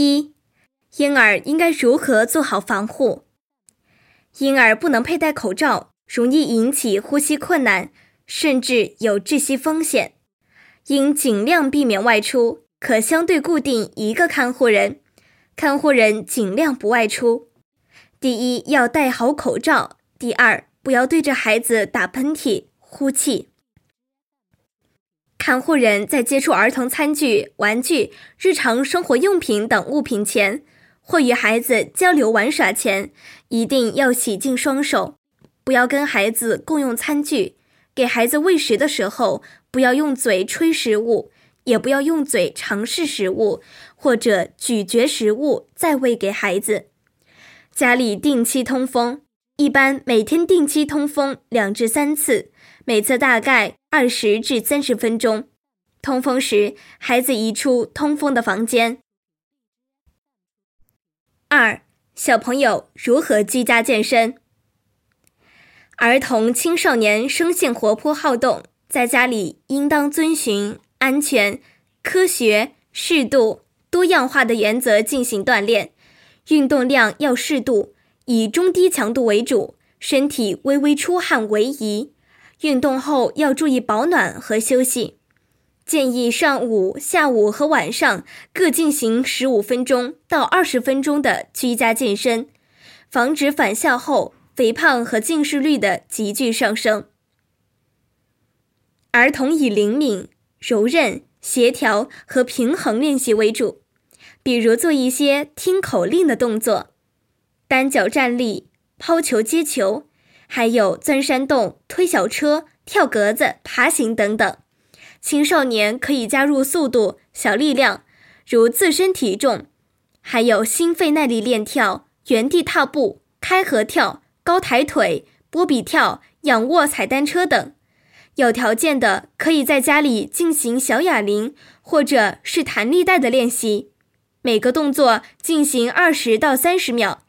一、婴儿应该如何做好防护？婴儿不能佩戴口罩，容易引起呼吸困难，甚至有窒息风险。应尽量避免外出，可相对固定一个看护人，看护人尽量不外出。第一，要戴好口罩；第二，不要对着孩子打喷嚏、呼气。看护人在接触儿童餐具、玩具、日常生活用品等物品前，或与孩子交流玩耍前，一定要洗净双手。不要跟孩子共用餐具。给孩子喂食的时候，不要用嘴吹食物，也不要用嘴尝试食物或者咀嚼食物再喂给孩子。家里定期通风，一般每天定期通风两至三次，每次大概。二十至三十分钟，通风时，孩子移出通风的房间。二、小朋友如何居家健身？儿童青少年生性活泼好动，在家里应当遵循安全、科学、适度、多样化的原则进行锻炼，运动量要适度，以中低强度为主，身体微微出汗为宜。运动后要注意保暖和休息，建议上午、下午和晚上各进行十五分钟到二十分钟的居家健身，防止返校后肥胖和近视率的急剧上升。儿童以灵敏、柔韧、协调和平衡练习为主，比如做一些听口令的动作，单脚站立、抛球接球。还有钻山洞、推小车、跳格子、爬行等等。青少年可以加入速度、小力量，如自身体重，还有心肺耐力练跳、原地踏步、开合跳、高抬腿、波比跳、仰卧踩单车等。有条件的，可以在家里进行小哑铃或者是弹力带的练习，每个动作进行二十到三十秒。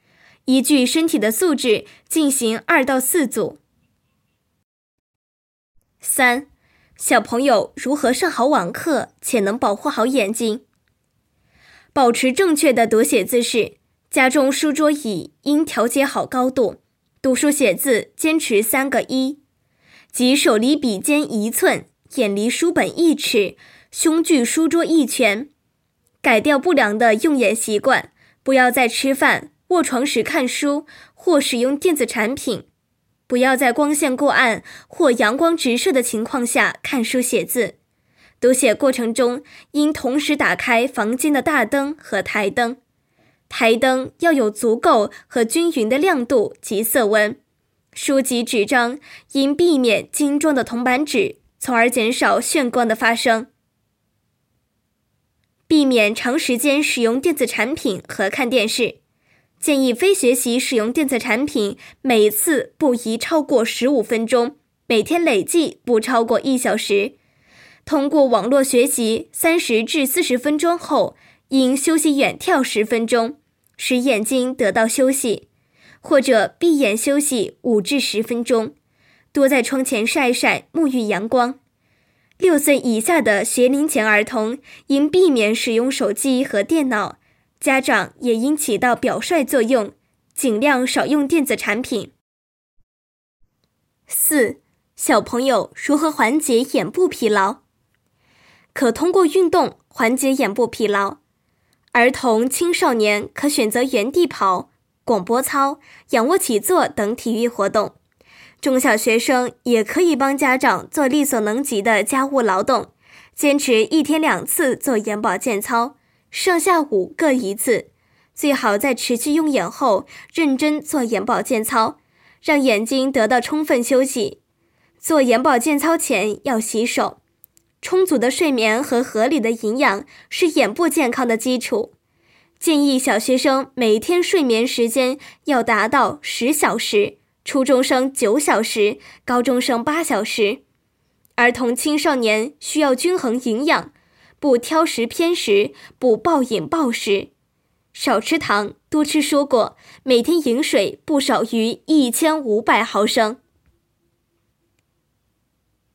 依据身体的素质进行二到四组。三、小朋友如何上好网课且能保护好眼睛？保持正确的读写姿势，家中书桌椅应调节好高度。读书写字坚持三个一，即手离笔尖一寸，眼离书本一尺，胸距书桌一拳。改掉不良的用眼习惯，不要再吃饭。卧床时看书或使用电子产品，不要在光线过暗或阳光直射的情况下看书写字。读写过程中应同时打开房间的大灯和台灯，台灯要有足够和均匀的亮度及色温。书籍纸张应避免精装的铜板纸，从而减少眩光的发生。避免长时间使用电子产品和看电视。建议非学习使用电子产品，每次不宜超过十五分钟，每天累计不超过一小时。通过网络学习三十至四十分钟后，应休息远眺十分钟，使眼睛得到休息，或者闭眼休息五至十分钟，多在窗前晒晒，沐浴阳光。六岁以下的学龄前儿童应避免使用手机和电脑。家长也应起到表率作用，尽量少用电子产品。四、小朋友如何缓解眼部疲劳？可通过运动缓解眼部疲劳。儿童、青少年可选择原地跑、广播操、仰卧起坐等体育活动。中小学生也可以帮家长做力所能及的家务劳动，坚持一天两次做眼保健操。上下午各一次，最好在持续用眼后认真做眼保健操，让眼睛得到充分休息。做眼保健操前要洗手。充足的睡眠和合理的营养是眼部健康的基础。建议小学生每天睡眠时间要达到十小时，初中生九小时，高中生八小时。儿童青少年需要均衡营养。不挑食偏食，不暴饮暴食，少吃糖，多吃蔬果，每天饮水不少于一千五百毫升。